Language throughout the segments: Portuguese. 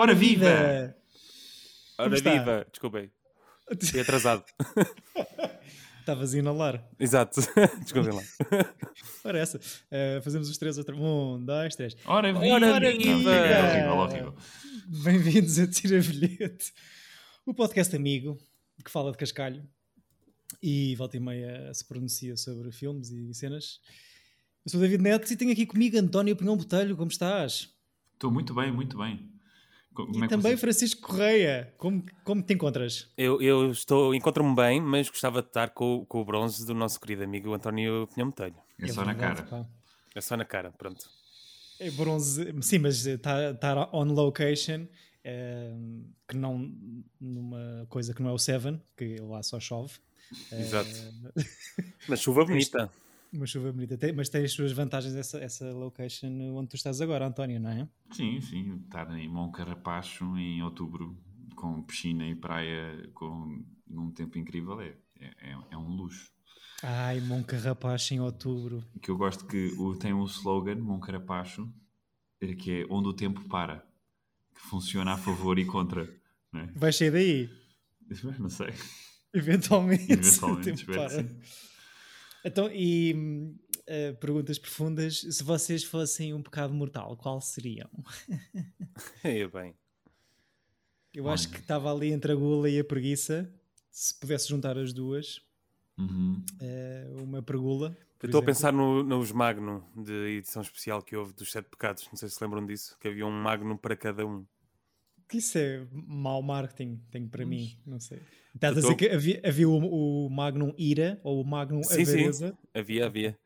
Ora viva! Ora está? viva! Desculpem. Fui atrasado. Estavas a inalar. Exato. Desculpem lá. Ora, essa. Eh, fazemos os três outra. Um, dois, três. Ora viva! Ora viva! horrível, horrível. Bem-vindos a Tira Bilhete, o podcast amigo que fala de cascalho e volta e meia se pronuncia sobre filmes e cenas. Eu sou o David Neto e tenho aqui comigo António Pinhão Botelho. Como estás? Estou muito bem, muito bem. Co- Como e é também você- Francisco Correia. Como, como te encontras? Eu, eu estou, encontro-me bem, mas gostava de estar com, com o bronze do nosso querido amigo António Pinhão Botelho. É só na verdade, cara. pá. É só na cara, pronto. É bronze, sim, mas está tá on location, eh, que não numa coisa que não é o Seven, que lá só chove. Eh, Exato. Mas chuva bonita. Uma chuva bonita, Tem- mas tem as suas vantagens essa, essa location onde tu estás agora, António, não é? Sim, sim. Estar em Moncarrapacho em outubro, com piscina e praia, com num tempo incrível, é, é, é um luxo. Ai, Moncarrapacho em outubro. Que eu gosto que o, tem um slogan, Moncarrapacho, eh, que é onde o tempo para. Que funciona a favor e contra. Não, é? Vai sair daí, não sei. eventualmente. Eventualmente, o tempo espero para. sim. Então, e eh, perguntas profundas: se vocês fossem um pecado mortal, qual seriam? É bem. Eu acho Olha. que estava ali entre a gula e a preguiça. Se pudesse juntar as duas, Uhum. eh, uma pergula. Eu estou a pensar no, nos Magno de edição especial que houve dos Sete Pecados. Não sei se lembram disso, que havia um Magno para cada um. Que isso é mau marketing, tenho para mim, não sei. Estás a Eu dizer que havia, havia o, o Magnum Ira ou o Magnum Sim, sim. Havia, havia.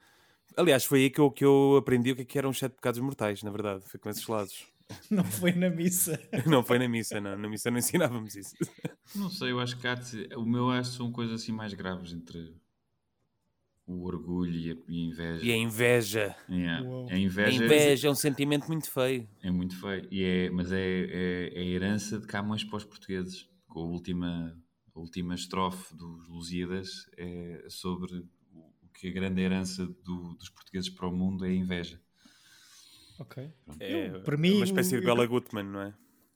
Aliás, foi aí que eu, que eu aprendi o que, é que eram os Sete Pecados Mortais, na verdade. Foi com esses lados. Não foi na missa. Não foi na missa, não. Na missa não ensinávamos isso. Não sei, eu acho que o meu acho que são coisas assim mais graves entre o orgulho e a, e a inveja. E a inveja. Yeah. A A inveja, inveja é um sentimento muito feio. é muito feio, e é, mas é, é, é a herança de Camões para os portugueses. Com a última, a última estrofe dos Lusíadas é sobre o, que a grande herança do- dos portugueses para o mundo é a inveja. Ok. É, Eu, para mim, uma espécie de Bela Gutmann, não é?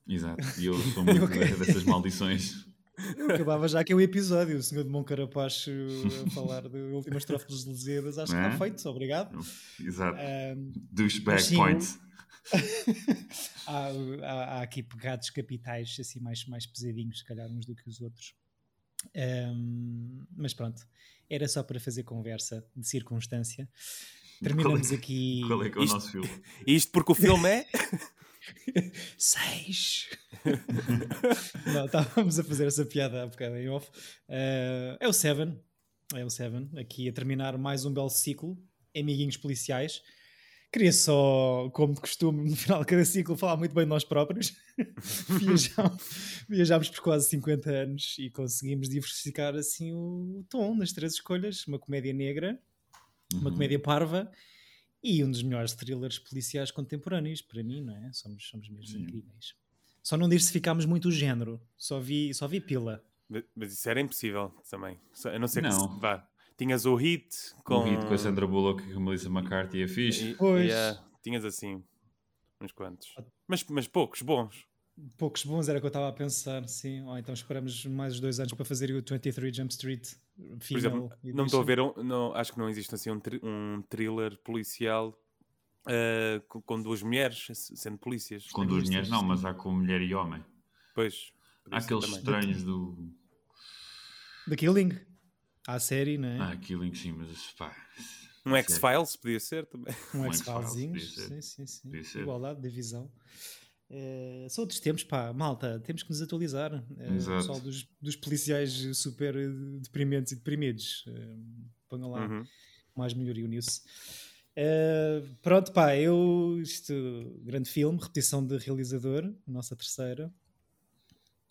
Exato, e eu sou muito Ok. dessas maldições. Eu acabava já aqui o episódio, o senhor de Moncarapacho a falar da última estrofe dos Lusíadas. Acho que Não é? está feito, obrigado. Exato. Ahm, Douchebag mas sim, points. há, há- há aqui pecados capitais assim mais, mais pesadinhos, se calhar, uns do que os outros. Ahm, mas pronto, era só para fazer conversa de circunstância. Terminamos aqui. Qual é que é o Isto- nosso filme? Isto porque o filme é. Seis! Não, estávamos a fazer essa piada há bocado em off. Eh, é o Seven. É o Seven. Aqui a terminar mais um belo ciclo. Amiguinhos policiais. Queria só, como de costume, no final de cada ciclo, falar muito bem de nós próprios. viajámos, viajámos por quase 50 anos e conseguimos diversificar assim o, tom nas três escolhas: uma comédia negra, uma Uhum. comédia parva e um dos melhores thrillers policiais contemporâneos, para mim, não é? Somos, somos mesmo Sim. incríveis. Só não diversificámos muito o género, só vi, só vi pila. Mas- isso era impossível também. A não ser que Não. se- vá. Tinhas o hit Com... O hit com a Sandra Bullock e com a Melissa McCarthy é fixe. E- Pois. yeah, tinhas assim. Uns quantos. Mas, mas poucos, bons. Poucos bons era o que eu estava a pensar, sim. Ou então esperamos mais os dois anos para fazer o 23 Jump Street Por Female exemplo, não estou a ver. não, acho que não existe assim um, tri- um thriller policial ah, com, com duas mulheres sendo polícias. Com duas mulheres, não, mas há com mulher e homem. Pois. Há aqueles também. estranhos do. The Killing. Há a série, não é? Ah, em cima, mas pá. Um X-Files podia ser também. um um. X-Files, Sim, sim, sim. Igualdade, divisão. Eh, são outros tempos, pá, malta, temos que nos atualizar. O Exato. pessoal dos, dos policiais super deprimentes e deprimidos. Eh, ponham lá Uhum. mais melhoria nisso. Eh, pronto, pá, eu. Isto, grande filme, repetição de realizador, nossa terceira.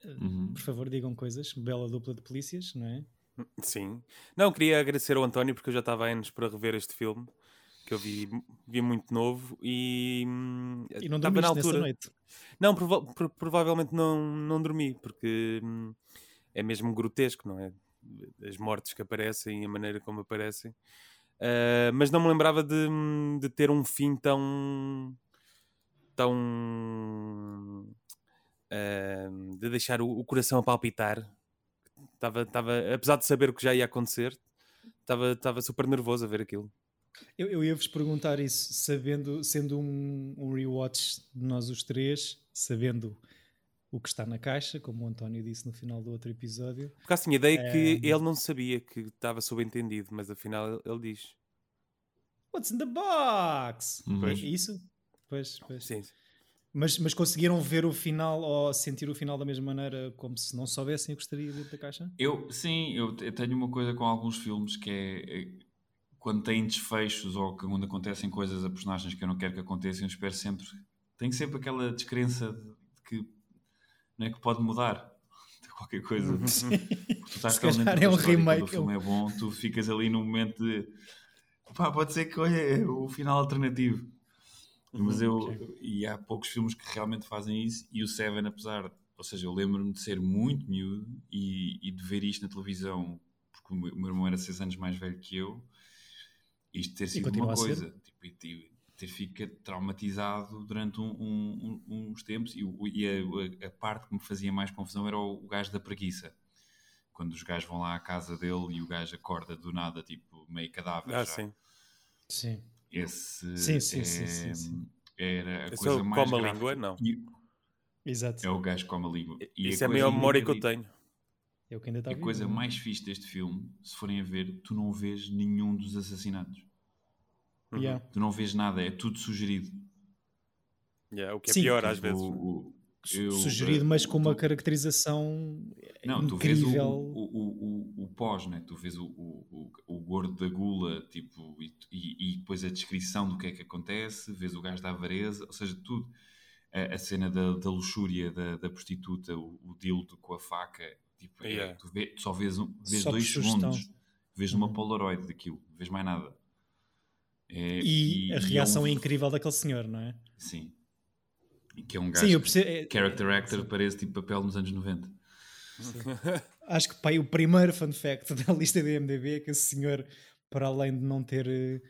Uhum. Por favor, digam coisas. Bela dupla de polícias, não é? Sim. Não, queria agradecer ao António porque eu já estava há anos para rever este filme que eu vi, vi muito novo e, hum, E não estava na altura. noite. Não, prova- pro- provavelmente não, não dormi porque hum, é mesmo grotesco, não é? As mortes que aparecem e a maneira como aparecem. Ah, mas não me lembrava de, de ter um fim tão tão de deixar o, o coração a palpitar. Estava, estava, apesar de saber o que já ia acontecer, estava, estava super nervoso a ver aquilo. Eu, eu ia-vos perguntar isso, sabendo, sendo um, um rewatch de nós os três, sabendo o que está na caixa, como o António disse no final do outro episódio. Porque assim, a ideia é que ele não sabia que estava subentendido, mas afinal ele diz. What's in the box? Uhum. É isso? Pois, pois. Sim. Mas, mas conseguiram ver o final ou sentir o final da mesma maneira, como se não soubessem o que estaria dentro da caixa? Eu, sim, eu te- tenho uma coisa com alguns filmes que é, é quando têm desfechos ou quando acontecem coisas a personagens que eu não quero que aconteçam, eu espero sempre. Tenho sempre aquela descrença de que, não é, que pode mudar qualquer coisa. Uhum. Tu estás Se calhar é um remake, O filme é bom, tu ficas ali num momento de pá, pode ser que olha, é o final alternativo. Mas eu, ok. e há poucos filmes que realmente fazem isso, e o Seven, apesar, ou seja, eu lembro-me de ser muito miúdo e, e de ver isto na televisão, porque o meu, o meu irmão era seis anos mais velho que eu, isto ter sido uma a coisa, tipo, e ter- ter ficado traumatizado durante um- um- um- uns tempos, e, e a, a- a parte que me fazia mais confusão era o, o gajo da preguiça. Quando os gajos vão lá à casa dele e o gajo acorda do nada, tipo, meio cadáver. Ah, já. sim. Sim. Esse Sim, sim, é- sim, sim, sim. era a Esse é coisa o mais come a língua? Não. E- Exato. É o gajo que come a língua. E Isso é a maior memória que eu tenho. É o que ainda está A vivo, coisa não é? mais fixe deste filme, se forem a ver, tu não vês nenhum dos assassinatos. Uhum. Yeah. Tu não vês nada, é tudo sugerido. Yeah, o que é Sim. pior às Tipo, vezes. o- eu- Sugerido, eh, mas com uma tu- caracterização Não, tu vês o, incrível. o, o, o, o pós, né? tu vês o, o, o, o gordo da gula tipo, e, e, e depois a descrição do que é que acontece, vês o gajo da avareza, ou seja, tudo. A, a cena da, da luxúria da, da prostituta, o, o dildo com a faca, tipo, é- Yeah. tu, vê- tu só vês, um, vês Só dois segundos, vês numa Uhum. Polaroid daquilo, não vês mais nada. É- E, a é reação um- é incrível daquele senhor, não é? Sim. E que é um gajo Sim, eu percebo. é- character actor parece tipo papel nos anos 90. Acho que pai, o primeiro fun fact da lista da IMDb é que esse senhor, para além de não ter eh,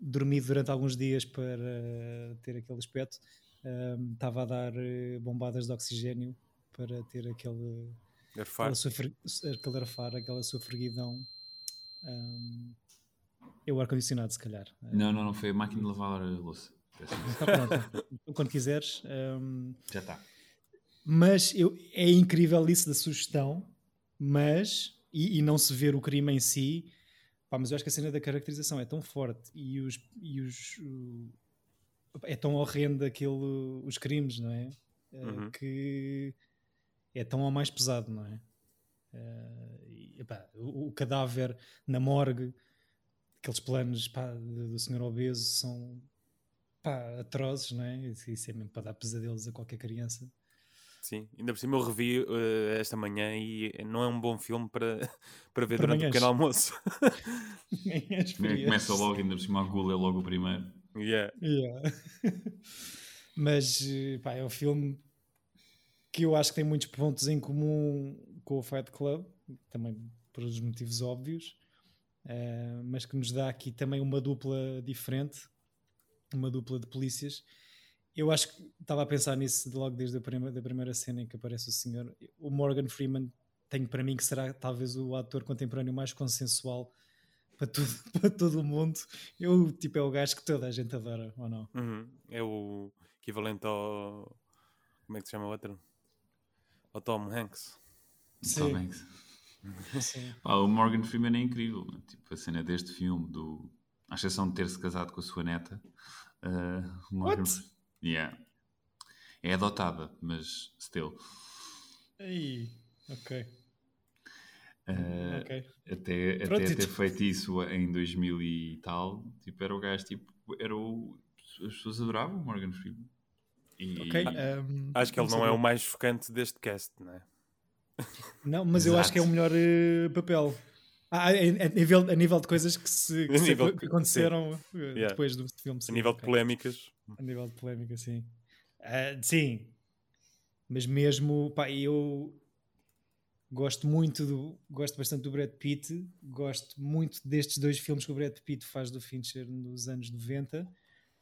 dormido durante alguns dias para eh, ter aquele aspecto, eh, estava a dar bombadas de oxigênio para ter aquele, Garfar. aquela sua, fre- aquele arfar, aquela sua freguidão. Um, é o ar-condicionado, se calhar. Não, não, não foi a máquina de lavar a louça. Peço desculpa. Então, pronto, quando quiseres. um, Já está. Mas eu, é incrível isso da sugestão, mas. E, e não se ver o crime em si. Pá, mas eu acho que a cena da caracterização é tão forte e os. E os o- é tão horrendo aquilo, os crimes, não é? Eh, Uhum. Que é tão ao mais pesado, não é? Eh, e, epá, o, o cadáver na morgue, aqueles planos pá, do, do senhor obeso são pá, atrozes, não é? Isso, é mesmo para dar pesadelos a qualquer criança. Sim, ainda por cima eu revi eh, esta manhã e não é um bom filme para, para ver Para durante o manhãs. pequeno almoço. Começa logo, ainda por cima a gula é logo o primeiro. yeah. Yeah. Mas eh, pá, é um filme que eu acho que tem muitos pontos em comum com o Fight Club, também por os motivos óbvios, eh, mas que nos dá aqui também uma dupla diferente, uma dupla de polícias. Eu acho que estava a pensar nisso logo desde a prima, da primeira cena em que aparece o senhor. O Morgan Freeman tenho para mim que será talvez o ator contemporâneo mais consensual para, tudo, para todo o mundo. Eu, tipo, é o gajo que toda a gente adora, ou não? Uhum. É o equivalente ao. Como é que se chama o outro? Ao Tom Hanks. Tom Hanks. Pá, o Morgan Freeman é incrível. né? Tipo, a cena deste filme, do... à exceção de ter-se casado com a sua neta. uh, o Morgan What? Yeah. É adotada, mas still. Aí, ok. Uh, ok. Até, Pronto, até ter feito isso em 2000 e tal, tipo, era o gajo, tipo, era o... as pessoas adoravam o Morgan Freeman. E, Ok. um, Acho que ele não é sabia. o mais chocante deste cast, não é? Não, mas eu acho que é o melhor eh, papel. Ah, a, a nível, a nível de coisas que, se, que, A se- que aconteceram eh, Yeah. depois do filme. A sim, nível de polémicas. A nível de polémica, sim. Ah, sim. Mas mesmo, pá, eu gosto muito do, gosto bastante do Brad Pitt, gosto muito destes dois filmes que o Brad Pitt faz do Fincher nos anos 90.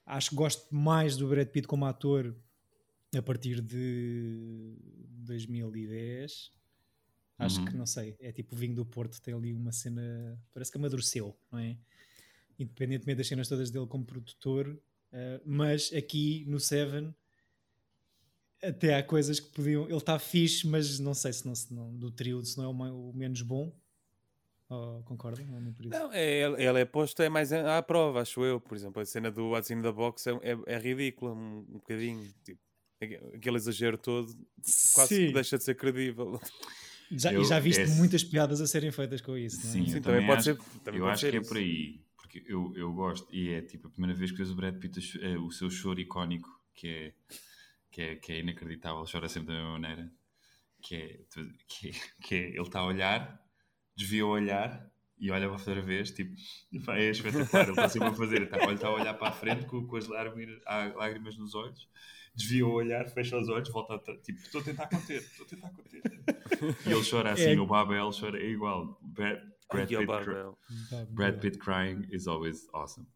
Acho que gosto mais do Brad Pitt como ator a partir de 2010. Acho Uhum. que não sei, é tipo o vinho do Porto, tem ali uma cena, parece que amadureceu, não é? Independentemente das cenas todas dele como produtor, eh, mas aqui no Seven até há coisas que podiam. Ele está fixe, mas não sei se não, se não do trio se não é o, o menos bom. Oh, concordam? Ou nem por isso? Não, é, ele ele é posto é mais à prova, acho eu. Por exemplo, a cena do What's in the Box é, é, é ridícula, um, um bocadinho. Tipo, aque- aquele exagero todo quase Sim. que deixa de ser credível. Já, Eu- e já viste esse- muitas piadas a serem feitas com isso, não é? Sim, Sim, eu também, pode acho- ser. Também eu pode acho ser que é isso. por aí, porque eu, eu gosto, e é tipo a primeira vez que vejo o Brad Pitt eh, o seu choro icónico, que é, que é, que é inacreditável, chora sempre da mesma maneira, que é, que é, que é- ele está a olhar, desvia o olhar e olha outra vez, tipo, é espetacular, ele está sempre a fazer, está, ele está a olhar para a frente com, com as lágrimas, lágrimas nos olhos, desvia o olhar, fecha os olhos, volta a, tipo, estou a tentar conter, estou a tentar conter. E ele chora assim, É. o Babel chora, é igual, Brad, Brad Pitt Brad Pitt crying is always awesome.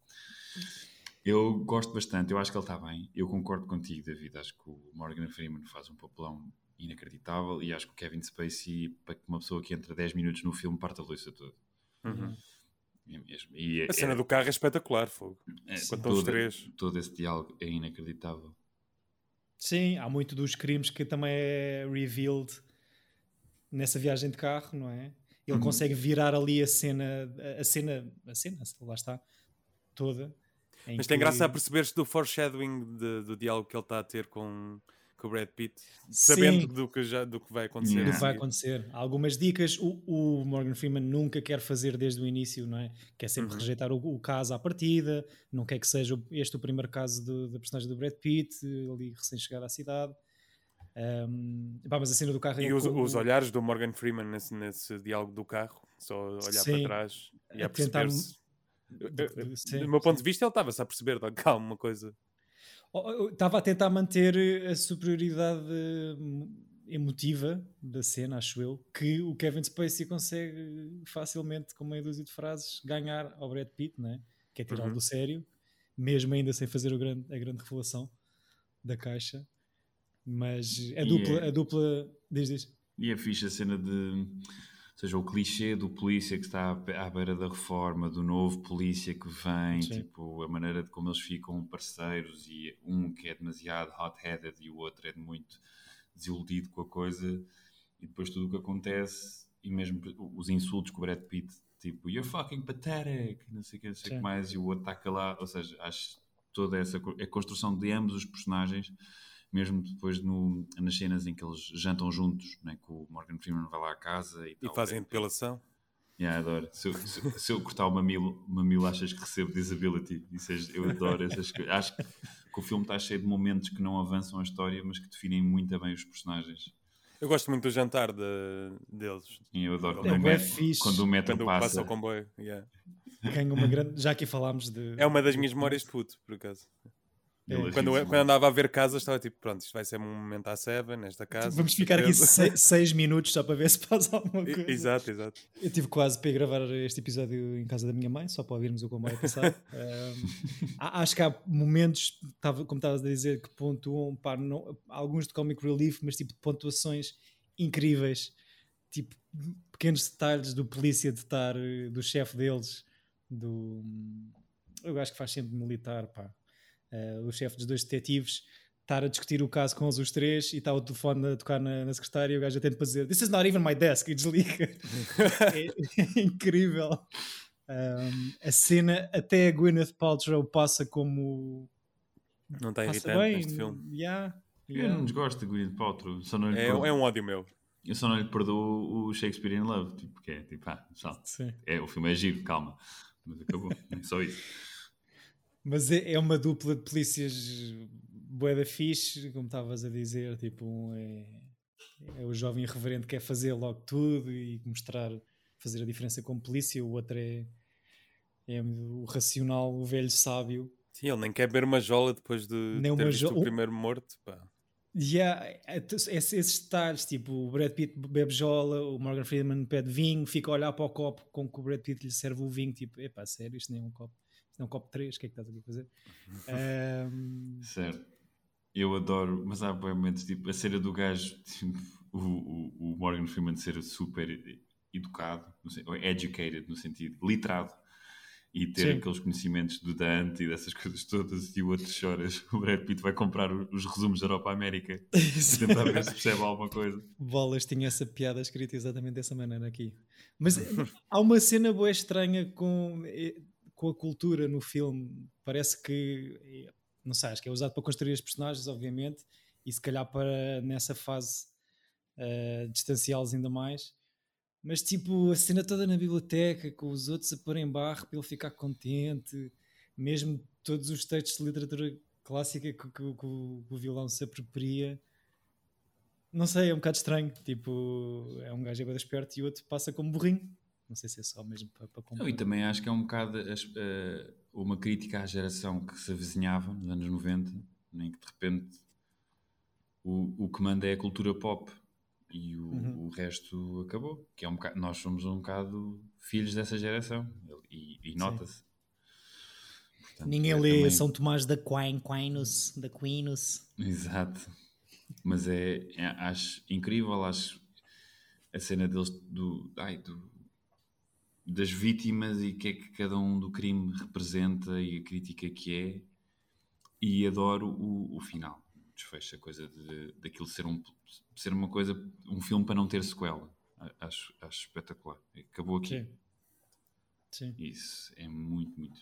Eu gosto bastante, eu acho que ele está bem. Eu concordo contigo, David. Acho que o Morgan Freeman faz um papelão inacreditável e acho que o Kevin Spacey, para que uma pessoa que entra 10 minutos no filme, parte a louça toda. Uhum. É mesmo. E é- A cena é- do carro é espetacular, fogo. é- quando estão todo, os três. todo esse diálogo é inacreditável. Sim, há muito dos crimes que também é revealed nessa viagem de carro, não é? Ele Uhum. consegue virar ali a cena, a cena, a cena, lá está, toda. em Mas tem graça a perceber-se do foreshadowing de- do diálogo que ele está a ter com, com o Brad Pitt, sabendo Sim. do que, já, do que vai acontecer. Yeah. do que vai seguir. acontecer. Há algumas dicas. O, o Morgan Freeman nunca quer fazer desde o início, não é? Quer sempre Uhum. rejeitar o, o caso à partida, não quer que seja este o primeiro caso do- da personagem do Brad Pitt, ali recém-chegado à cidade. Ahm, pá, mas a cena do carro E é os, com- os olhares do Morgan Freeman nesse, nesse diálogo do carro, só olhar Sim. para trás e A perceber-se. De- do meu ponto sim. de vista, ele estava-se a perceber, "Tá, calma, uma coisa. Estava a tentar manter a superioridade hum, emotiva da cena, acho eu, que o Kevin Spacey consegue facilmente, com meia dúzia de frases, ganhar ao Brad Pitt, né? que é tirá-lo Uhum. do sério, mesmo ainda sem fazer grande, a grande revelação da caixa. Mas a E dupla, é- a dupla diz, diz. E é a cena de. Ou seja, o clichê do polícia que está à be- à beira da reforma, do novo polícia que vem, Sim. tipo, a maneira de como eles ficam parceiros e um que é demasiado hot-headed e o outro é muito desiludido com a coisa e depois tudo o que acontece e mesmo os insultos que o Brad Pitt, tipo, you're fucking pathetic, não sei o que, não sei que mais, e o outro está calado, ou seja, acho toda essa a construção de ambos os personagens mesmo depois no, nas cenas em que eles jantam juntos, né, que o Morgan Freeman vai lá à casa e, E tal, fazem é- depilação. Yeah, adoro. Se eu, se, se eu cortar o mamilo, mamilo, achas que recebo disability? Isso é- eu adoro essas coisas. Acho que, que o filme está cheio de momentos que não avançam a história, mas que definem muito bem os personagens. Eu gosto muito do jantar de- deles. E eu adoro É quando, o bué metro, fixe. quando o metro Quando passa. passa o comboio. yeah. Grande. Já aqui falámos de. É uma das minhas memórias de puto, por acaso. Ele Quando, quando andava a ver casas, estava tipo, pronto, isto vai ser um momento à Seven, nesta casa. Vamos ficar aqui seis, seis minutos só para ver se passa alguma coisa. Exato, exato. Eu tive quase para ir gravar este episódio em casa da minha mãe, só para ouvirmos o comboio passar. Há- acho que há momentos, como estavas a dizer, que pontuam, pá, não- alguns de comic relief, mas tipo de pontuações incríveis, tipo pequenos detalhes do polícia de estar, eh, do chefe deles, do. Eu acho que faz sempre militar, pá. Eh, o chefe dos dois detetives estar a discutir o caso com eles os três e está o telefone a tocar na, na secretária e o gajo atende para dizer This is not even my desk e desliga. é, é incrível. Um, a cena, até a Gwyneth Paltrow passa como Não está irritante bem. neste filme. Yeah, Eu yeah. não desgosto de Gwyneth Paltrow. Só não É, é um ódio meu. Eu só não lhe perdoo o Shakespeare in Love. Tipo, que é tipo, ah, só, Sim. é, o filme é giro, calma. Mas acabou. É só isso. Mas é, é uma dupla de polícias bué da fixe, como estavas a dizer, tipo, um é, é o jovem irreverente que quer fazer logo tudo e mostrar, fazer a diferença como polícia, o outro é, é o racional, o velho sábio. Sim, ele nem quer beber uma jola depois de Nem ter visto jo- o primeiro morto. Pá. Esses esses detalhes, tipo, o Brad Pitt bebe jola, o Morgan Freeman pede vinho, fica a olhar para o copo com que o Brad Pitt lhe serve o vinho, tipo, epá, sério, isto nem é um copo, isto é um copo de 3, o que é que estás aqui a fazer? Ahm, Certo. eu adoro, mas há momentos tipo a cena do gajo, tipo, o, o, o, Morgan Freeman ser super educado, sei, educated no sentido literado e ter Sim. aqueles conhecimentos do Dante e dessas coisas todas e o outro choras, o Brad Pitt vai comprar os resumos da Europa América e tentar ver se percebe alguma coisa. Bolas tinha essa piada escrita exatamente dessa maneira aqui. Mas há uma cena boa estranha com, eh, com a cultura no filme. Parece que, não sei, acho que é usado para construir os personagens, obviamente, e se calhar para nessa fase uh, distanciá-los ainda mais mas tipo, a cena toda na biblioteca, com os outros a pôr em barro para ele ficar contente, mesmo todos os textos de literatura clássica que, que, que, que o violão se apropria. Não sei, é um bocado estranho. Tipo, é um gajo agora esperto e o outro passa como burrinho. Não sei se é só mesmo para, para comprar. e também acho que é um bocado uh, uma crítica à geração que se avizinhava nos anos 90, em que de repente o, o que manda é a cultura pop e o, uhum. o, resto acabou. Que é um bocado, nós somos um bocado filhos dessa geração e, e nota-se. Ninguém é lê também... São Tomás da Aquinas, da Aquinas. Exato. Mas é, é, acho incrível, acho a cena deles do, ai, do, das vítimas e o que é que cada um do crime representa e a crítica que é. E adoro o, o final desfecho, a coisa de, daquilo ser, um, ser uma coisa, um filme para não ter sequela. Acho, acho espetacular. Acabou aqui. Sim. Sim. Isso é muito, muito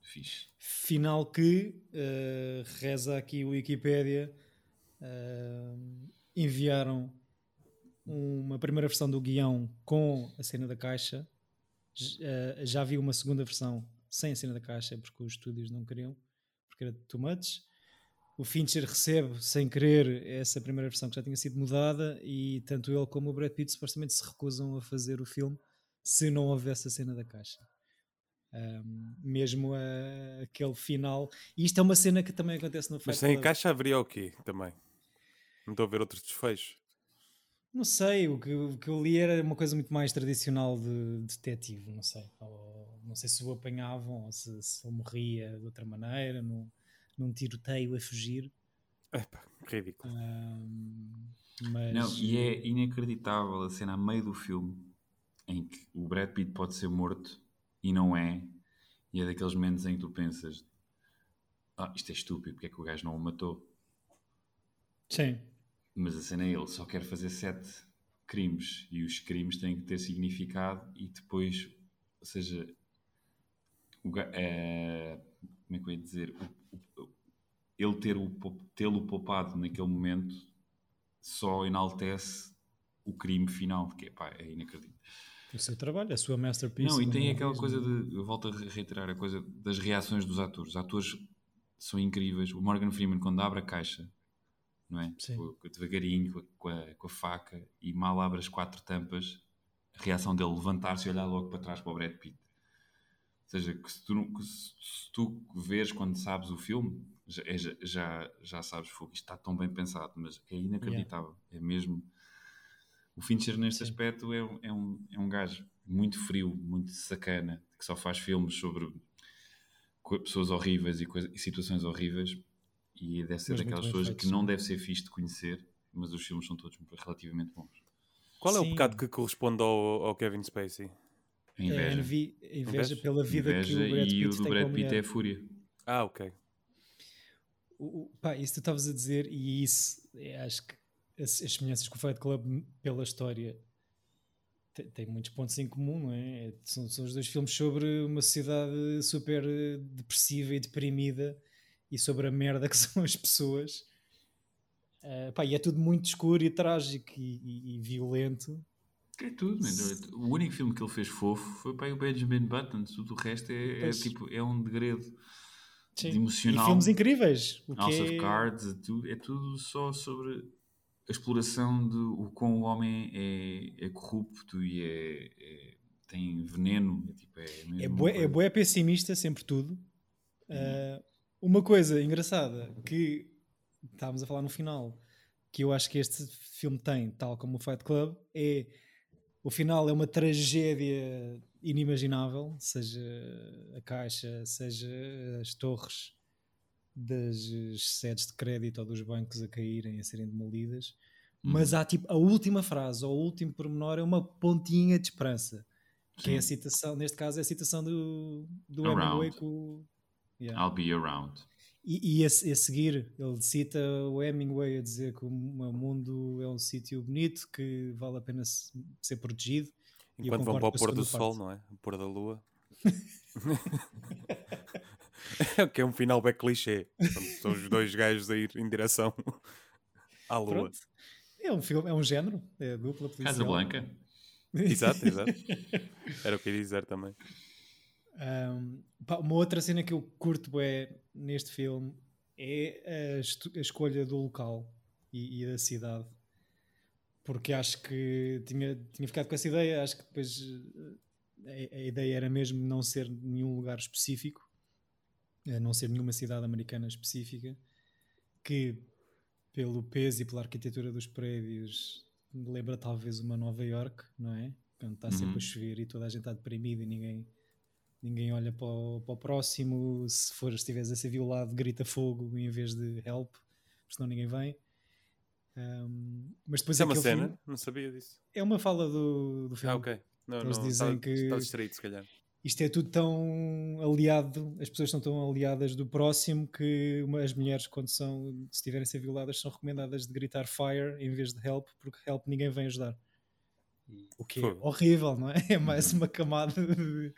fixe. Final que uh, reza aqui o Wikipedia. Uh, enviaram uma primeira versão do guião com a cena da caixa. Uh, já vi uma segunda versão sem a cena da caixa porque os estúdios não queriam, porque era too much o Fincher recebe sem querer essa primeira versão que já tinha sido mudada e tanto ele como o Brad Pitt supostamente se recusam a fazer o filme se não houvesse a cena da caixa. Um, mesmo a, aquele final. E isto é uma cena que também acontece no Mas sem a caixa haveria o quê também? Não estou a ver outros desfechos. Não sei, o que, o que eu li era uma coisa muito mais tradicional de, de detetive, não sei. Ou, não sei se o apanhavam ou se, se ele morria de outra maneira. Não num tiroteio a fugir. Epá, ridículo. mas... Não, e é inacreditável a cena a meio do filme em que o Brad Pitt pode ser morto e não é, e é daqueles momentos em que tu pensas: ah, isto é estúpido, porque é que o gajo não o matou? Sim. Mas a cena é ele só quer fazer sete crimes e os crimes têm que ter significado e depois, ou seja, o, é, como é que eu ia dizer? O, o, ele ter o, tê-lo poupado naquele momento só enaltece o crime final, que é, pá, é inacreditável. O seu trabalho, a sua masterpiece. Não, e tem aquela coisa de, eu volto a reiterar, a coisa das reações dos atores. Os atores são incríveis. O Morgan Freeman, quando abre a caixa, não é? Devagarinho, com a, com a faca, e mal abre as quatro tampas, a reação dele levantar-se e olhar logo para trás para o Brad Pitt seja, que se tu, que se tu vês quando sabes o filme, já, é, já, já sabes, isto está tão bem pensado, mas é inacreditável. Yeah. É mesmo. O Fincher, neste Sim. aspecto, é, é, um, é um gajo muito frio, muito sacana, que só faz filmes sobre pessoas horríveis e, coisa, e situações horríveis. E deve ser mas daquelas pessoas que não deve ser fixe de conhecer, mas os filmes são todos relativamente bons. Qual é Sim. o pecado que corresponde ao, ao Kevin Spacey? A inveja. É, inveja, inveja pela vida inveja que o Brad Pitt e o do Brad Pitt é a fúria. Ah, ok. O, o, pá, isso tu estavas a dizer, e isso é, acho que as, as semelhanças com o Fight Club pela história tem, tem muitos pontos em comum, não é? é? São, são os dois filmes sobre uma sociedade super depressiva e deprimida e sobre a merda que são as pessoas. Uh, pá, e é tudo muito escuro e trágico e, e, e violento é tudo, o único filme que ele fez fofo foi para o Benjamin Button, tudo o resto é, é tipo, é um degredo de emocional. E filmes incríveis. O House of é Cards, é tudo, é tudo só sobre a exploração de o como o homem é, é corrupto e é, é tem veneno. É, tipo, é, é, bué, é bué pessimista, sempre tudo. Uh, uma coisa engraçada que estávamos a falar no final, que eu acho que este filme tem, tal como o Fight Club, é o final é uma tragédia inimaginável, seja a caixa, seja as torres, das sedes de crédito ou dos bancos a caírem, a serem demolidas. Uhum. Mas há tipo a última frase ou o último pormenor é uma pontinha de esperança. Que é a Sim. citação, neste caso é a citação do, do Around. Hemingway com yeah. I'll be around. E, e a, a seguir ele cita o Hemingway a dizer que o mu- o mundo é um sítio bonito que vale a pena se- ser protegido. Enquanto vão para o pôr do segunda sol, parte. não é? O pôr da lua. é o que é um final bem clichê. São, os dois gajos a ir em direção à lua. Pronto. É um filme, é um género, é dupla policial. Casa Blanca. Exato, exato. Era o que eu ia dizer também. Um, pá, uma outra cena que eu curto é neste filme é a, a escolha do local e, e da cidade. Porque acho que tinha, tinha ficado com essa ideia, acho que depois eh, a, a ideia era mesmo não ser nenhum lugar específico, não ser nenhuma cidade americana específica, que pelo peso e pela arquitetura dos prédios lembra talvez uma Nova York, não é? Quando está sempre Uhum. a chover e toda a gente está deprimida e ninguém, ninguém olha para o, para o próximo. Se for, estiveres a ser violado, grita fogo em vez de help, porque senão ninguém vem. Um, mas depois Isso é uma cena? filme- Não sabia disso. é uma fala do, do filme. Ah, ok. Não, Eles não, dizem estava, que- estava distraído, se calhar. Isto é tudo tão aliado, as pessoas estão tão aliadas do próximo que uma- as mulheres, quando são, se tiverem a ser violadas, são recomendadas de gritar fire em vez de help, porque help ninguém vem ajudar. O que é horrível, não é? É mais uma camada de,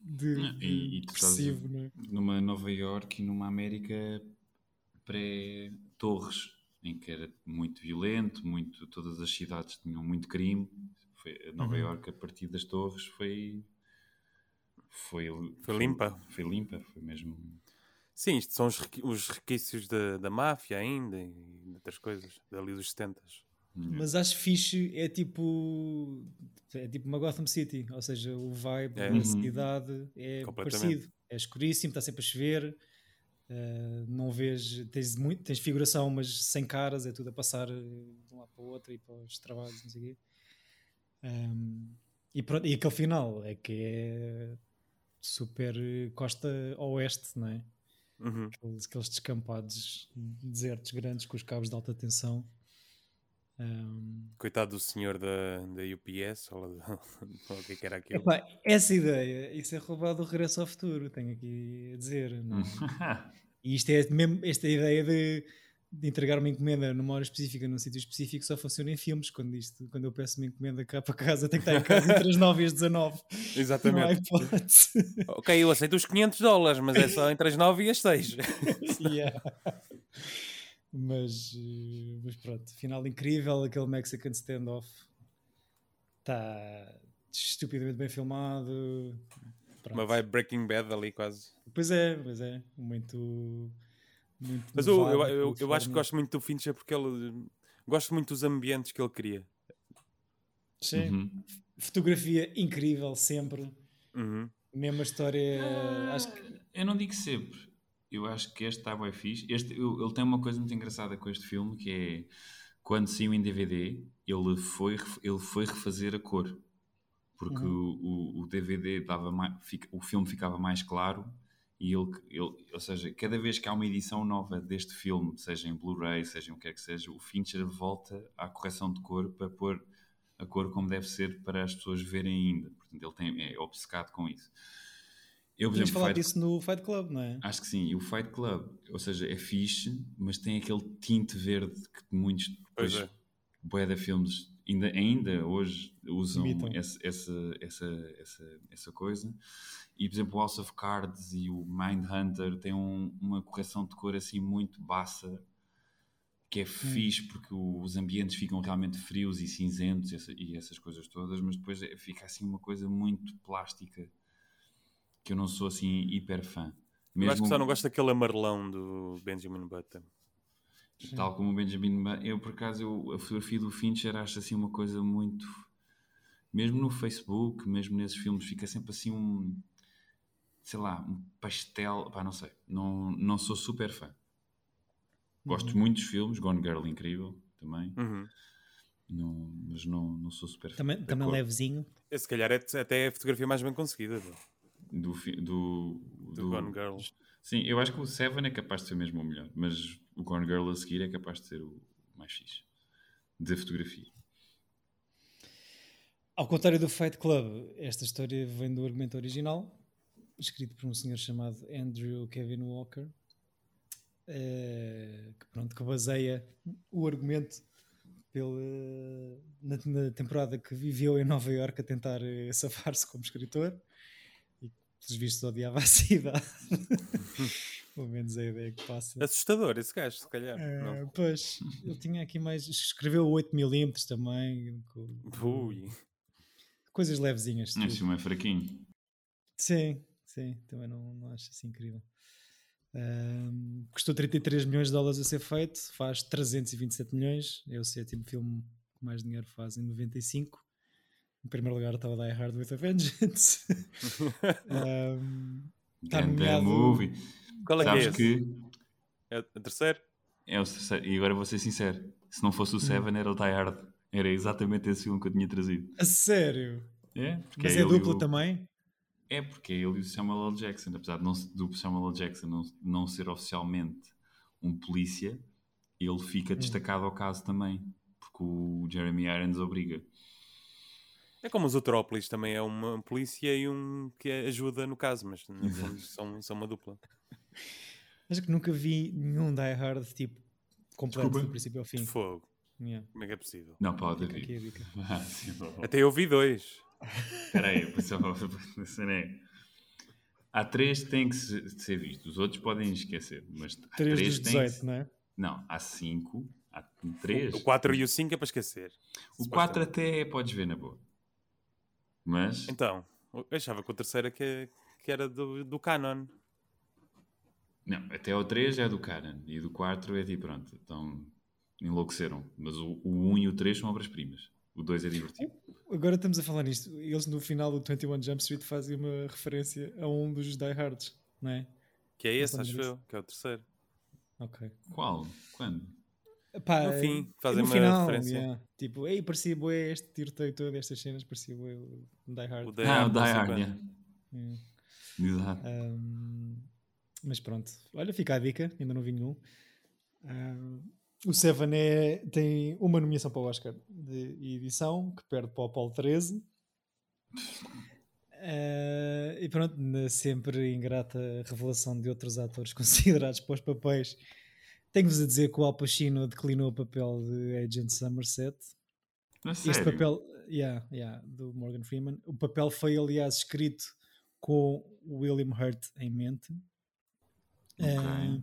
de, Não, de e- e depressivo, não é? Numa Nova York e numa América pré-Torres, em que era muito violento, muito, todas as cidades tinham muito crime. Foi, a Nova Uhum. York, a partir das Torres, foi. Foi, Foi limpa. Foi limpa, foi mesmo. Sim, isto são os, os requisitos da, da máfia ainda e outras coisas, dali dos 70. Mas acho fixe, é tipo é tipo uma Gotham City, ou seja, o vibe É. da Uhum. cidade é parecido. É escuríssimo, está sempre a chover, eh, não vês, tens, muito, tens figuração, mas sem caras, é tudo a passar eh, de um lado para o outro e para os trabalhos, não sei o quê. Um, e, pronto, e aquele final é que é super costa oeste, não é? Uhum. Aqueles, aqueles descampados desertos grandes com os cabos de alta tensão. Um, Coitado do senhor da, da UPS, ou, o que é que era aquilo. Epá, essa ideia, isso é roubado do Regresso ao Futuro, tenho aqui a dizer. É? E isto é mesmo, esta ideia de, de entregar uma encomenda numa hora específica, num sítio específico, só funciona em filmes. Quando, isto, quando eu peço uma encomenda cá para casa, tenho que estar em casa entre as 9 e as 19. Não há Exatamente. Ok, eu aceito os 500 dólares, mas é só entre as 9 e as 6. Yeah. Mas, eh, mas pronto, final incrível, aquele Mexican standoff está estupidamente bem filmado. Pronto. Uma vibe Breaking Bad ali quase. Pois é, pois é, muito. muito Mas eu, eu, eu, eu acho que gosto muito do Fincher porque ele. Gosto muito dos ambientes que ele cria. Sim. Uhum. Fotografia incrível, sempre. Uhum. Mesma história. acho que Eu não digo sempre. Eu acho que este está bem fixe. Este, eu- ele tem uma coisa muito engraçada com este filme que é quando saiu em DVD, ele foi, ele foi refazer a cor. Porque o, o, o DVD dava mais, o filme ficava mais claro e ele, ele, ou seja, cada vez que há uma edição nova deste filme, seja em Blu-ray, seja em o que quer que seja, o Fincher volta à correção de cor para pôr a cor como deve ser para as pessoas verem ainda. Portanto, ele tem, é obcecado com isso. Eu, por Tínhamos exemplo, falado Fight- disso no Fight Club, não é? Acho que sim, e o Fight Club, ou seja, é fixe, mas tem aquele tinte verde que muitos Pois depois, é. de filmes ainda, ainda hoje usam esse- essa, essa, essa, essa coisa. E, por exemplo, o House of Cards e o Mindhunter têm um- uma correção de cor assim muito baça, que é fixe porque o- os ambientes ficam realmente frios e cinzentos e, essa- e essas coisas todas, mas depois é- fica assim uma coisa muito plástica que eu não sou assim hiper fã. Eu acho que só não gosto daquele amarelão do Benjamin Button. Tal como o Benjamin Button. Eu, por acaso, eu, a fotografia do Fincher acho assim uma coisa muito. Mesmo no Facebook, mesmo nesses filmes, fica sempre assim um. Sei lá, um pastel. Pá, não sei. Não, não sou super fã. Gosto muito dos filmes. Gone Girl, incrível também. Uhum. Não, mas não, não sou super fã. Também, também levezinho. Esse, se calhar, é até a fotografia mais bem conseguida do, Do, do, do Gone Girl. Sim, eu acho que o Seven é capaz de ser mesmo o melhor, mas o Gone Girl a seguir é capaz de ser o mais fixe. De fotografia. Ao contrário do Fight Club, esta história vem do argumento original, escrito por um senhor chamado Andrew Kevin Walker, eh, que, pronto, que baseia o argumento pela, na, na temporada que viveu em Nova Iorque a tentar eh, safar-se como escritor pelos vistos, odiava a cidade. Pelo menos a ideia que passa. Assustador esse gajo, se calhar. Não. pois, ele tinha aqui mais. Escreveu 8mm também. com- Ui. coisas levezinhas. Tudo. filme é fraquinho. Sim, sim, também não, não acho assim incrível. Ahm, custou 33 milhões de dólares a ser feito, faz 327 milhões. É o sétimo filme que mais dinheiro faz em 95. Em primeiro lugar estava Die Hard with a Vengeance. Ahm, Tá nomeado- movie. Qual é Sabes que é esse? que É o terceiro? é o terceiro. E agora vou ser sincero: se não fosse o Seven, era o Die Hard. Era exatamente esse filme que eu tinha trazido. a sério? É, porque Mas é é dupla o- também? É porque é ele e o Samuel L. Jackson, apesar de não, se- do Samuel L. Jackson não, não ser oficialmente um polícia, ele fica destacado ao caso também, porque o Jeremy Irons obriga. É como os Outrópolis, também é uma polícia e um que ajuda no caso, mas no fundo são, são uma dupla. Acho que nunca vi nenhum Die Hard tipo completo Desculpa. do princípio ao fim. Fogo. Yeah. Como é que é possível? Não, pode aqui a haver. dica. Ah, sim. Até eu vi dois. Espera aí, pessoal, é- Há três que têm que se- ser vistos, os outros podem esquecer, mas há 3 três dos têm que 18, se- não é? Não, há cinco, há três. O 4 e o 5 é para esquecer. O 4 até podes ver na boa. Mas Então, eu achava que o terceiro é que, que era do, do canon. Não, até o 3 é do Canon e do 4 é tipo, pronto, então enlouqueceram. Mas o, o 1 e o 3 são obras-primas. O 2 é divertido. Agora estamos a falar nisto. Eles no final do 21 Jump Street fazem uma referência a um dos Die Hards, não é? Que é esse, acho eu, que é o terceiro. Ok. Qual? Quando? Pá, No fim, eh, fazem no uma final, referência. yeah. Tipo, ei, parecia bué este tiroteio todo, estas cenas, parecia bué o Die Hard. O Die ah, o Hard, Die Hard, yeah. Yeah. Exato. Ahm, mas pronto, olha, fica a dica, ainda não vi nenhum. Ahm, o Seven é, tem uma nomeação para o Oscar de edição, que perde para o Apollo 13. Ah, e pronto, na sempre ingrata revelação de outros atores considerados para os papéis, tenho-vos a dizer que o Al Pacino declinou o papel de Agent Somerset. Mas Este sério? papel, yeah, yeah, do Morgan Freeman. O papel foi, aliás, escrito com o William Hurt em mente. Ok. Ah,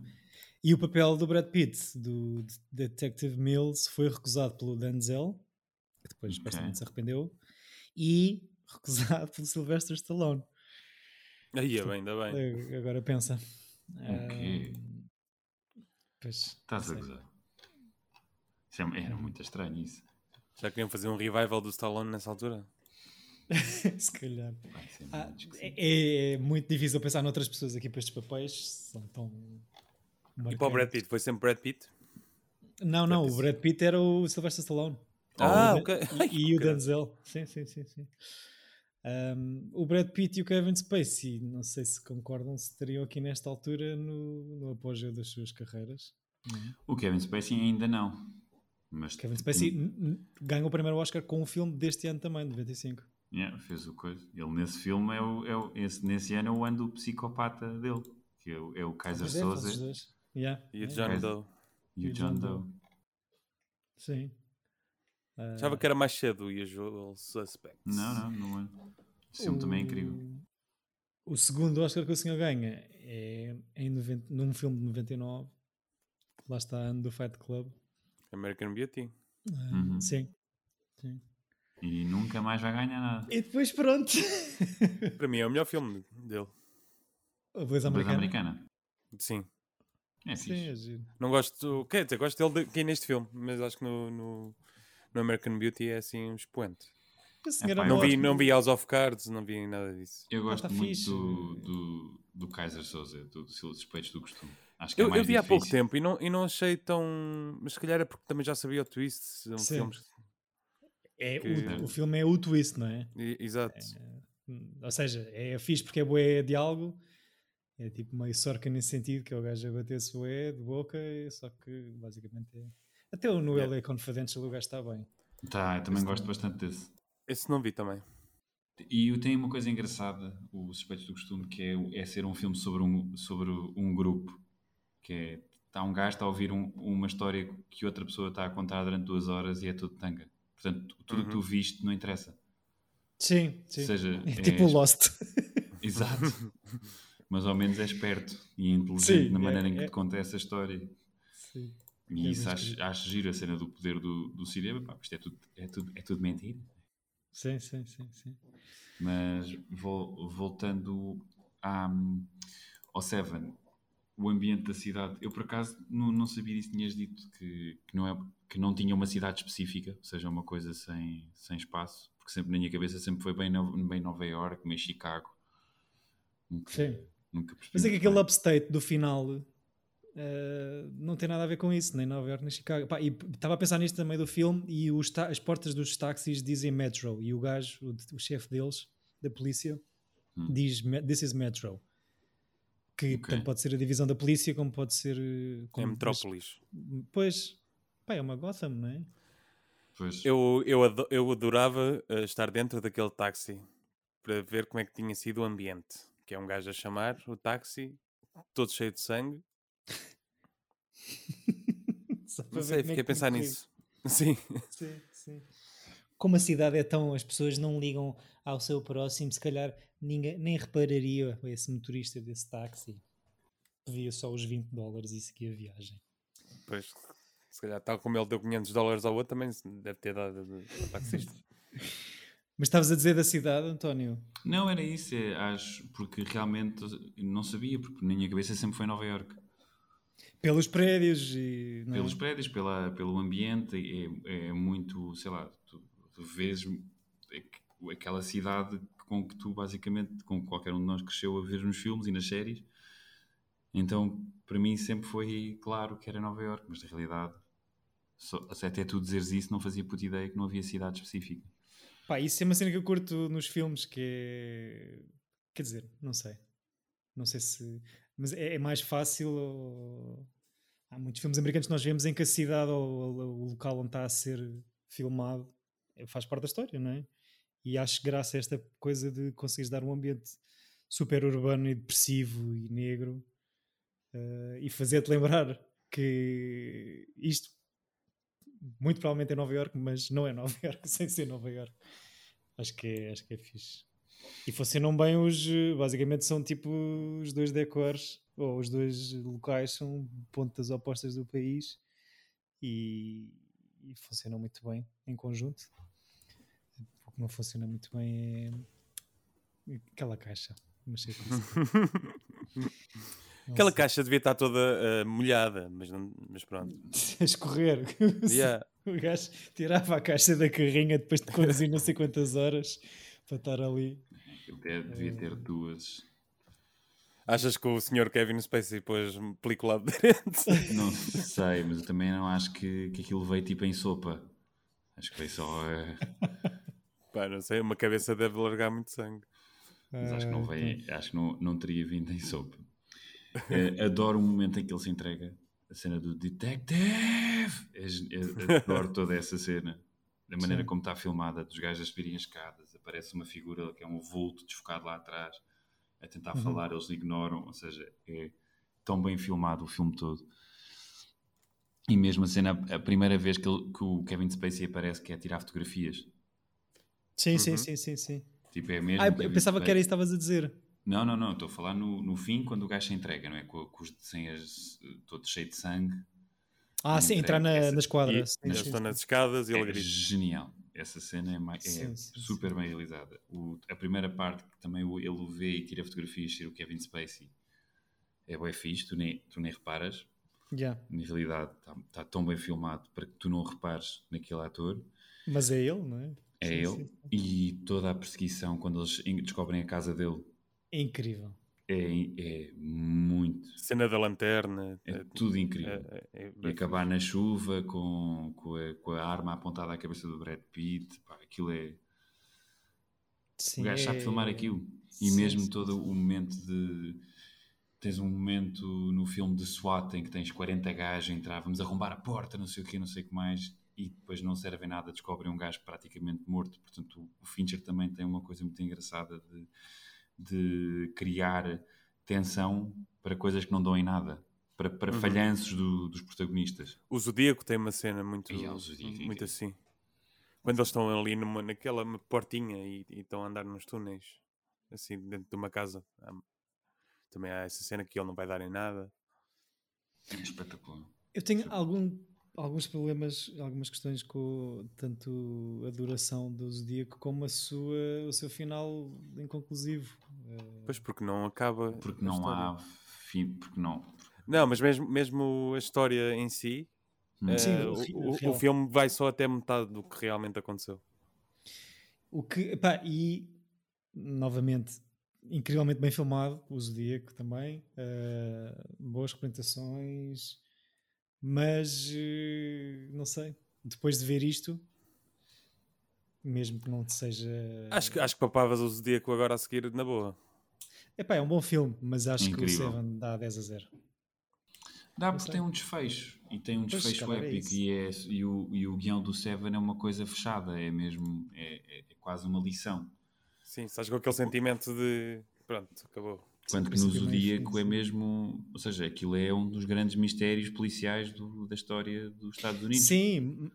e o papel do Brad Pitt, do Detective Mills, foi recusado pelo Denzel, que depois Ok. supostamente se arrependeu, e recusado pelo Sylvester Stallone. Aí é bem, ainda bem. Agora pensa. Ok. Ah, pois, Estás a gozar. É- Era muito estranho isso. Já queriam fazer um revival do Stallone nessa altura? Se calhar. Ah, esquisito. é, é muito difícil pensar noutras pessoas aqui para estes papéis. São tão. E para o Brad Pitt, foi sempre Brad Pitt? Não, não, Brad o. Brad Pitt era o Sylvester Stallone. Ah, E o ok. E, e o. Denzel. Sim, sim, sim. sim. Um, o Brad Pitt e o Kevin Spacey, não sei se concordam, se estariam aqui nesta altura no, no apogeu das suas carreiras. O Kevin Spacey ainda não. Mas Kevin Spacey n- ganhou o primeiro Oscar com um filme deste ano também, de 95. yeah, fez o coisa. Ele nesse filme é o, é o- esse, nesse ano é o ano do psicopata dele. Que é o, é o Kaiser Pois é, dois. Yeah, E o John. Doe. e o John Doe. Sim. Ah, Achava que era mais cedo o Usual Suspects. Não, não, não é. Esse filme também é incrível. O segundo Oscar que o senhor ganha é em 90, num filme de 99. Lá está, ano do Fight Club. American Beauty. Ah, Uhum. Sim. Sim. E nunca mais vai ganhar nada. E depois pronto. Para mim é o melhor filme dele. a beleza americana. americana. Sim. É Sim, é giro. Não gosto. Quer dizer, gosto dele de- aqui neste filme, mas acho que no, no, no American Beauty é assim um expoente. É Não vi, não vi House of Cards, não vi nada disso. Eu gosto tá muito do, do, do Kaiser Soze, do Suspeitos do Costume. Acho que é Eu, mais eu vi há pouco difícil. tempo e não, e não achei tão. Mas se calhar é porque também já sabia o twist. São Sim. filmes. É, que- o, o filme é o twist, não é? E- Exato. Hum, Ou seja, é fixe porque é bué diálogo É tipo meio sorca nesse sentido, que é o gajo a bater-se o E de boca, só que basicamente é. Até o no Yeah. LA Confidential o gajo está bem. Tá, eu também Esse gosto também. bastante desse. Esse não vi também. E tem uma coisa engraçada, o Suspeitos do Costume, que é, é ser um filme sobre um, sobre um grupo. Que é, está um gajo está a ouvir um- uma história que outra pessoa está a contar durante duas horas e é tudo tanga. Portanto, tudo o que tu Uhum. viste não interessa. Sim, sim. Ou seja, É tipo o Lost. Exato. Mas ao menos é esperto e inteligente Sim, na é- maneira em que é- te conta essa história. Sim. E É isso acho, acho giro a cena do poder do, do cinema. Pá, isto é tudo, é, tudo, é tudo mentira. Sim, sim, sim, sim. Mas vol- voltando à, ao Seven, o ambiente da cidade, eu por acaso não, não sabia disso, tinhas dito que, que, não é, que não tinha uma cidade específica, ou seja, uma coisa sem, sem espaço, porque sempre na minha cabeça sempre foi bem, bem Nova York, meio Chicago. Nunca, Sim. nunca Mas é que aquele upstate do final eh, não tem nada a ver com isso, nem Nova York nem Chicago. Pá, e estava a pensar nisto também do filme e os as portas dos táxis dizem Metro e o gajo, o, o chefe deles, da polícia, Hum. diz "Me- This is Metro. Que Ok. tanto pode ser a divisão da polícia como pode ser. eh, É como- Metrópolis. mas- Pois, pá, é uma Gotham, não é? Pois, Eu, eu, eu adorava eh, estar dentro daquele táxi para ver como é que tinha sido o ambiente. Que é um gajo a chamar o táxi, todo cheio de sangue. Não sei, é fiquei a pensar nisso. Sim. Sim, sim. Como a cidade é tão. As pessoas não ligam ao seu próximo, se calhar ninguém, nem repararia esse motorista desse táxi. Pedia só os 20 dólares e seguia a viagem. Pois, se calhar, tal como ele deu 500 dólares ao outro, também deve ter dado ao taxista. Mas estavas a dizer da cidade, António? Não, era isso, é, acho, porque realmente eu não sabia, porque na minha cabeça sempre foi Nova York. Pelos prédios e. não é? Pelos prédios, pela, pelo ambiente, é, é muito, sei lá, tu, tu vês aqu- aquela cidade com que tu basicamente, com qualquer um de nós cresceu a ver nos filmes e nas séries. Então, para mim sempre foi claro que era Nova York, mas na realidade, só, até tu dizeres isso, não fazia puta ideia que não havia cidade específica. Pá, isso é uma cena que eu curto nos filmes que é. Quer dizer, não sei. Não sei se. Mas é, é mais fácil. ou- Há muitos filmes americanos que nós vemos em que a cidade ou o o local onde está a ser filmado é- faz parte da história, não é? E acho que graças a esta coisa de conseguires dar um ambiente super urbano e depressivo e negro eh, e fazer-te lembrar que isto muito provavelmente é Nova York, mas não é Nova York sem ser Nova York. Acho que é, acho que é fixe. E funcionam bem os. eh, Basicamente são tipo os dois decors, ou os dois locais são pontas opostas do país e, e funcionam muito bem em conjunto. O que não funciona muito bem é aquela caixa. Mas sei Aquela caixa devia estar toda eh, molhada, mas, não, mas pronto. a escorrer. Yeah. O gajo tirava a caixa da carrinha depois de conduzir não sei quantas horas para estar ali. Eu até devia ter duas. Achas que o senhor Kevin Spacey pôs película aderente? Não sei, mas eu também não acho que, que aquilo veio tipo em sopa. Acho que veio só. eh, Pá, não sei, uma cabeça deve largar muito sangue. Mas acho que não veio, acho que não, não teria vindo em sopa. Eh, adoro o momento em que ele se entrega, a cena do detective. É- adoro toda essa cena. Da maneira Sim. como está filmada, dos gajos a subirem as escadas, aparece uma figura que é um vulto desfocado lá atrás, a tentar Uhum. falar, eles ignoram, ou seja, é tão bem filmado o filme todo. E mesmo a cena, a primeira vez que, ele- que o Kevin Spacey aparece, que é tirar fotografias. Sim, sim, Uhum. sim, sim, sim. Tipo, é mesmo Ah, eu Kevin pensava que era isso que estavas a dizer. Não, não, não. Estou a falar no, no fim, quando o gajo se entrega, não é? Com, com os desenhos todo cheio de sangue. Ah, sim, entrar na, essa- na esquadra. E Sim, eles sim, estão sim. nas escadas e ele É grita. genial. Essa cena é, é Sim, sim, super bem realizada. O- a primeira parte que também ele o vê e tira fotografias ser o Kevin Spacey é bem fixe, tu nem, tu nem reparas. Yeah. Na realidade está tá tão bem filmado para que tu não repares naquele ator. Mas é ele, não é? É Sim, ele. E toda a perseguição, quando eles descobrem a casa dele, É incrível. É, é muito. Cena da lanterna. É eh, tudo incrível. é- é- E acabar na chuva com, com, a, com a arma apontada à cabeça do Brad Pitt, pá, aquilo é. Sim, o gajo sabe é- filmar aquilo. E Sim, mesmo sim, todo o momento de. tens um momento no filme de SWAT em que tens 40 gajos a entrar, vamos arrombar a porta, não sei o que, não sei o que mais, e depois não serve em nada, descobrem um gajo praticamente morto. Portanto, o Fincher também tem uma coisa muito engraçada de, de criar tensão para coisas que não dão em nada. Para, para uhum. falhanços do, dos protagonistas. O Zodíaco tem uma cena muito, muito assim. Quando eles estão ali numa, naquela portinha e, e estão a andar nos túneis, assim, dentro de uma casa. Também há essa cena que ele não vai dar em nada. É espetacular. Eu tenho algum, alguns problemas, algumas questões com tanto a duração do Zodíaco como a sua, o seu final inconclusivo. Pois, porque não acaba. Porque não há fim, porque não. Não, mas mesmo, mesmo a história em si, hum. uh, Sim, o, o, o, filme vai só até metade do que realmente aconteceu. O que, pá, e novamente, incrivelmente bem filmado, o Zodíaco também, uh, boas representações, mas uh, não sei, depois de ver isto, mesmo que não seja. Acho que, acho que papavas o Zodíaco agora a seguir na boa. Epá, é um bom filme, mas acho Incrível. que o Seven dá 10 a 0. Dá porque tem um desfecho e tem um pois, desfecho é épico é e, é, e, o, e o guião do Seven é uma coisa fechada, é mesmo, é, é, é quase uma lição. Sim, estás com aquele sentimento de pronto, acabou. Quanto que no Zodíaco é mesmo, ou seja, aquilo é um dos grandes mistérios policiais do, da história dos Estados Unidos. Sim,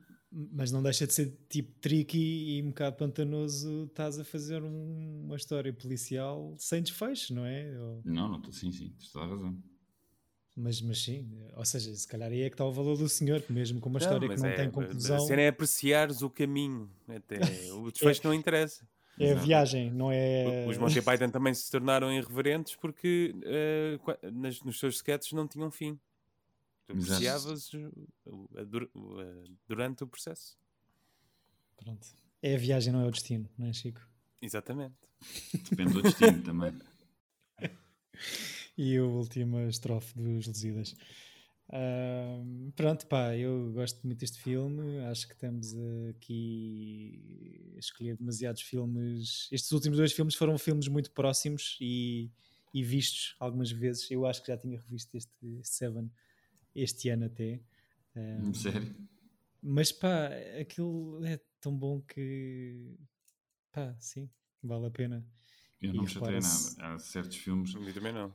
mas não deixa de ser tipo tricky e um bocado pantanoso. Estás a fazer um, uma história policial sem desfecho, não é? Ou... Não, não, sim, sim, tens toda a razão. Mas, mas sim, ou seja, se calhar aí é que está o valor do senhor, que mesmo com uma não, história que não é, tem conclusão. A cena é apreciares o caminho, até o desfecho é, não interessa. É a viagem, não é. Os Monty Python também se tornaram irreverentes porque uh, nas, nos seus sketches não tinham fim. Tu apreciavas durante o processo. Pronto. É a viagem, não é o destino, não é, Chico? Exatamente. Depende do destino também. e a última estrofe dos Lusíadas. Uh, pronto, pá, eu gosto muito deste filme. Acho que estamos aqui a escolher demasiados filmes. Estes últimos dois filmes foram filmes muito próximos e, e vistos algumas vezes. Eu acho que já tinha revisto este, este Seven este ano até. Um, Sério? Mas pá, aquilo é tão bom que pá, sim, vale a pena. Eu não me chatei nada. Há certos filmes. Eu também não.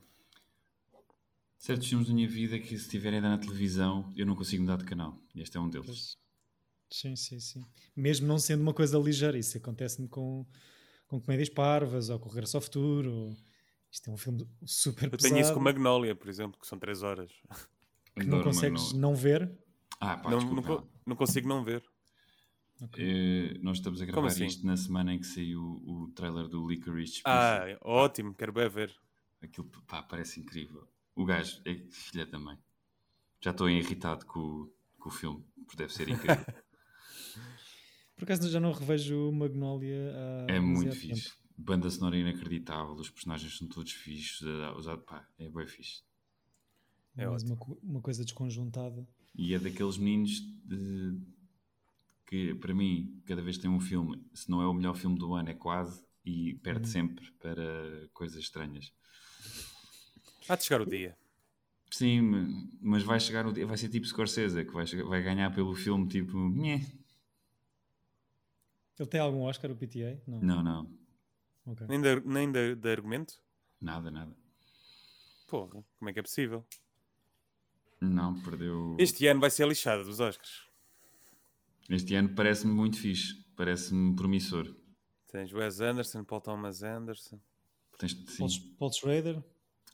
Certos filmes da minha vida que se estiverem na televisão eu não consigo mudar de canal. E este é um deles. Pois. Sim, sim, sim. Mesmo não sendo uma coisa ligeira, isso acontece-me com, com comédias parvas ou com Regresso ao Futuro. Ou... Isto é um filme super eu pesado. Eu tenho isso com Magnolia, por exemplo, que são 3 horas que não consegues não ver. Ah, pá, não, não, não, consigo não ver. Okay. Uh, nós estamos a gravar assim? isto na semana em que saiu o trailer do Licorice Ah, ótimo, quero bem ver. Aquilo pá, parece incrível. O gajo é filha também. Já estou irritado com, com o filme, porque deve ser incrível. Por acaso já não revejo o Magnolia É muito fixe. Tempo. Banda sonora inacreditável, os personagens são todos fixos. Pá, é bem fixe. É mais uma, uma, coisa desconjuntada. E é daqueles meninos de, que, para mim, cada vez que tem um filme, se não é o melhor filme do ano, é quase, e perde uhum. sempre para coisas estranhas. Há de chegar o dia. Sim, mas vai chegar o dia, vai ser tipo Scorsese, que vai, chegar, vai ganhar pelo filme tipo. Nhé. Ele tem algum Oscar, o PTA? Não, não. não. Okay. Nem, de, nem de, de argumento? Nada, nada. Porra, como é que é possível? Não, perdeu. Este ano vai ser lixado dos Oscars. Este ano parece-me muito fixe, parece-me promissor. Tens Wes Anderson, Paul Thomas Anderson. Tens, Paul, Paul Schrader.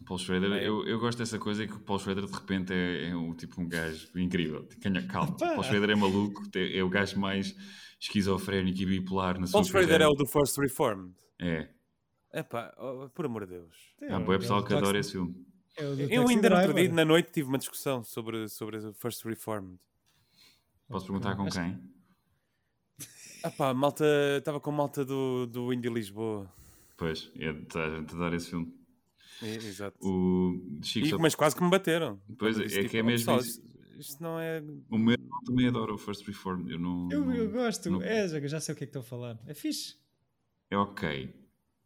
Paul Schrader, é. eu, eu gosto dessa coisa que o Paul Schrader de repente é, é um, tipo um gajo incrível. Calma, Paul Schrader é maluco, é, é o gajo mais esquizofrénico e bipolar na Paul sua Schrader é o do First Reformed. É. Epá, oh, por amor de Deus. Há é, pessoal que adora esse filme. É eu ainda no outro dia, na noite, tive uma discussão sobre, sobre o First Reformed. Posso perguntar com quem? Ah pá, malta, estava com malta do, do Indie Lisboa. Pois, é de dar esse filme. É, exato. O Chico e, só... Mas quase que me bateram. Pois é, tipo, que é mesmo isso. Isto não é. O meu também adora o First Reformed. Eu não. Eu, eu gosto. Não... É, já, já sei o que é que estou a falar. É fixe. É ok.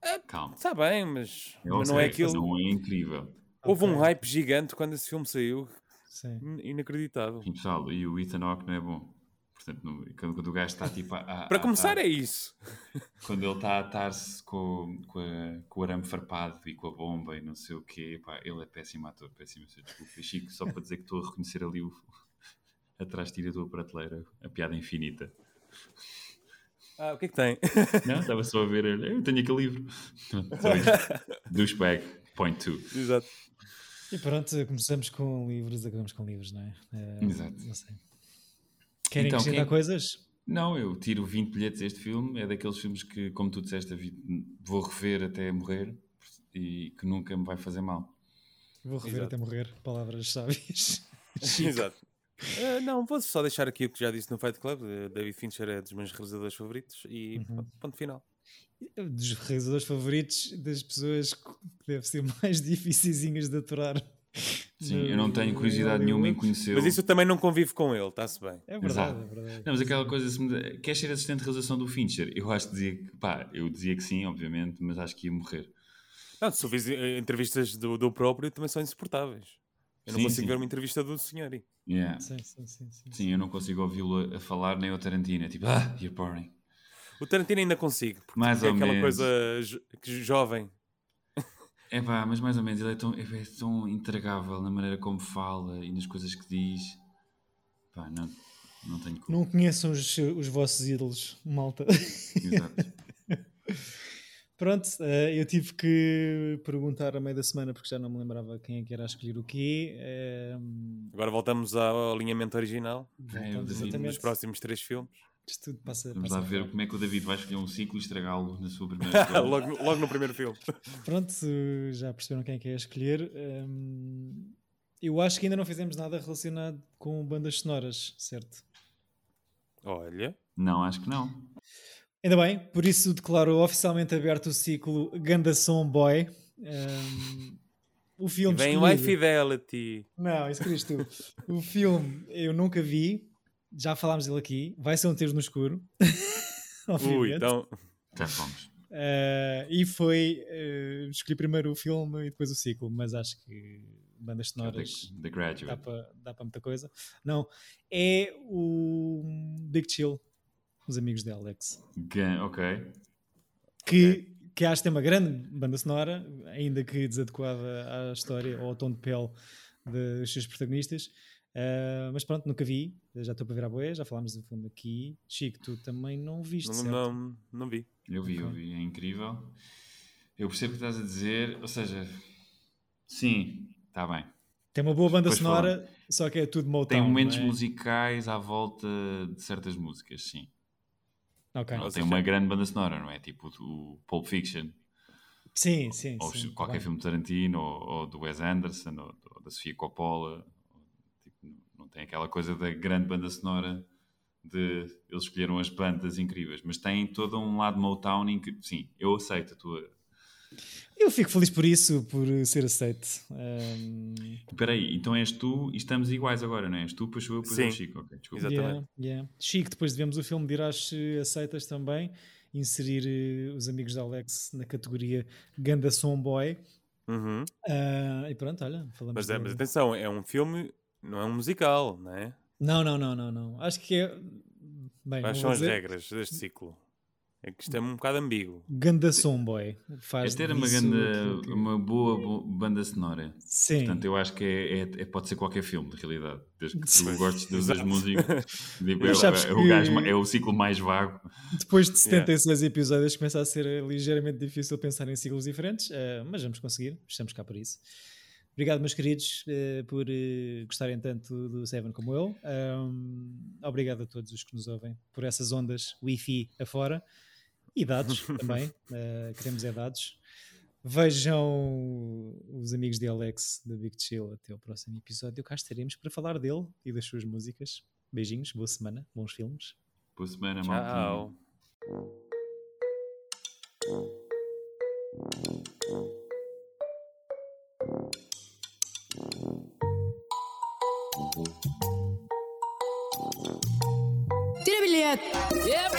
É, Calma. Está bem, mas, mas não é aquilo. Não é incrível. Houve um hype gigante quando esse filme saiu. Sim. In- Inacreditável. E, pessoal, e o Ethan Hawke não é bom. Portanto, no- quando, quando o gajo está tipo a, a- Para a- começar, a- é isso. quando ele está a atar-se com, com, a- com o arame farpado e com a bomba e não sei o quê, pá, ele é péssimo ator, péssimo, desculpa. Chico, só para dizer que estou a reconhecer ali o, atrás de ti da tua prateleira, a piada infinita. Ah, o que é que tem? Não, estava só a ver, eu tenho aquele livro. Douchebag, point two. Exato. E pronto, começamos com livros, acabamos com livros, não é? Eh, Exato. Não sei. Querem Então, acrescentar quem- coisas? Não, eu tiro 20 bilhetes a este filme. É daqueles filmes que, como tu disseste, vou rever até morrer e que nunca me vai fazer mal. Vou rever Exato. até morrer. Palavras sábias. Exato. Ah, não, vou só deixar aqui o que já disse no Fight Club. eh, David Fincher é dos meus realizadores favoritos e Uhum. ponto, ponto final. Dos realizadores favoritos das pessoas que devem ser mais dificilzinhas de aturar. Sim, eu não tenho curiosidade nenhuma em conhecer. Mas isso eu também não convivo com ele, está-se bem. É verdade, Exato. é verdade. Não, mas aquela coisa, se me... queres ser assistente de realização do Fincher? Eu acho que dizia que, pá, eu dizia que sim, obviamente, mas acho que ia morrer. Não, se ouvis eh, entrevistas do, do próprio, também são insuportáveis. Eu não Sim, consigo sim. ver uma entrevista do senhor. aí. Yeah. Sim, sim, sim, sim. Sim, eu não consigo ouvi-lo a, a falar nem o Tarantino. É tipo, ah, you're boring. O Tarantino ainda consigo, porque Mais é ou aquela menos. coisa jo- que jovem. É pá, mas mais ou menos, ele é tão, é tão intragável na maneira como fala e nas coisas que diz. Pá, não, não tenho como. Não conheçam os, os vossos ídolos, malta. Exato. Pronto, eh, eu tive que perguntar a meio da semana porque já não me lembrava quem é que era a escolher o quê. Eh, Agora voltamos ao alinhamento original É, dos próximos três filmes. Isto tudo passa, Vamos passa lá ver como é que o David vai escolher um ciclo e estragá-lo na sua primeira logo, no- logo no primeiro filme. Pronto, já perceberam quem é que é a escolher. Hum, eu acho que ainda não fizemos nada relacionado com bandas sonoras, certo? Olha, Não, acho que não. Ainda bem, por isso declaro oficialmente aberto o ciclo Ganda Som Boy. Hum, o e filme vem o High Fidelity. Não, isso querias tu. o filme eu nunca vi, já falámos dele aqui. Vai ser um tiro no escuro. Ui, então. Já fomos. Uh, e foi. uh, escolhi primeiro o filme e depois o ciclo, mas acho que bandas The, sonoras The Graduate. dá para dá para muita coisa. Não, é o Big Chill, os amigos de Alex, Ga- ok. que, que acho que tem uma grande banda sonora, ainda que desadequada à história ou ao tom de pele dos seus protagonistas. Uh, mas pronto, nunca vi, já estou para ver a boia, já falámos do filme aqui. Chico, tu também não viste, Não, certo? não, não vi. Eu vi, eu Ok. vi. É incrível. Eu percebo o que estás a dizer. Ou seja, sim, está bem. Tem uma boa banda Depois sonora, só que é tudo Motown. Tem momentos é? musicais à volta de certas músicas, sim. Ok. Não, Ou tem uma grande banda sonora, não é? Tipo o Pulp Fiction, Sim, sim, ou sim. qualquer bem. filme de Tarantino, ou, ou do Wes Anderson, ou, ou da Sofia Coppola. Não tem aquela coisa da grande banda sonora de eles escolheram as bandas incríveis, mas tem todo um lado Motown incrível. Sim, eu aceito a tua. Eu fico feliz por isso, por ser aceito. Espera aí, então és tu e estamos iguais agora, não é? És tu, depois sou eu, depois é o. Chico. Ok, desculpa. Exato. yeah, Exatamente. yeah. Chico, depois de vermos o filme, dirás se aceitas também inserir eh, os amigos da Alex na categoria Ganda Som Boy. Uhum. Ah, e pronto, olha, falamos. Mas, é, da- mas atenção, é um filme, não é um musical, não é? Não, não, não, não, não. Acho que é. Bem, Quais são as dizer. regras deste ciclo? É que isto é um bocado ambíguo. Ganda Som Boy. Faz É ter uma, aquilo que- uma boa bo- banda sonora. Sim. Portanto, eu acho que é, é- é- pode ser qualquer filme, de realidade. Desde que tu gostes das, músicas. Tipo, é, é o gajo é o ciclo mais vago. Depois de 76 episódios começa a ser ligeiramente difícil pensar em ciclos diferentes, eh, mas vamos conseguir, estamos cá para isso. Obrigado, meus queridos, eh, por eh, gostarem tanto do Seven como eu. Ahm, obrigado a todos os que nos ouvem por essas ondas Wi-Fi afora e dados também. eh, queremos é dados. Vejam os amigos de Alex da Big Chill até o próximo episódio. Cá estaremos para falar dele e das suas músicas. Beijinhos, boa semana, bons filmes. Boa semana, Tchau. malta. Перебилет! Перебилет!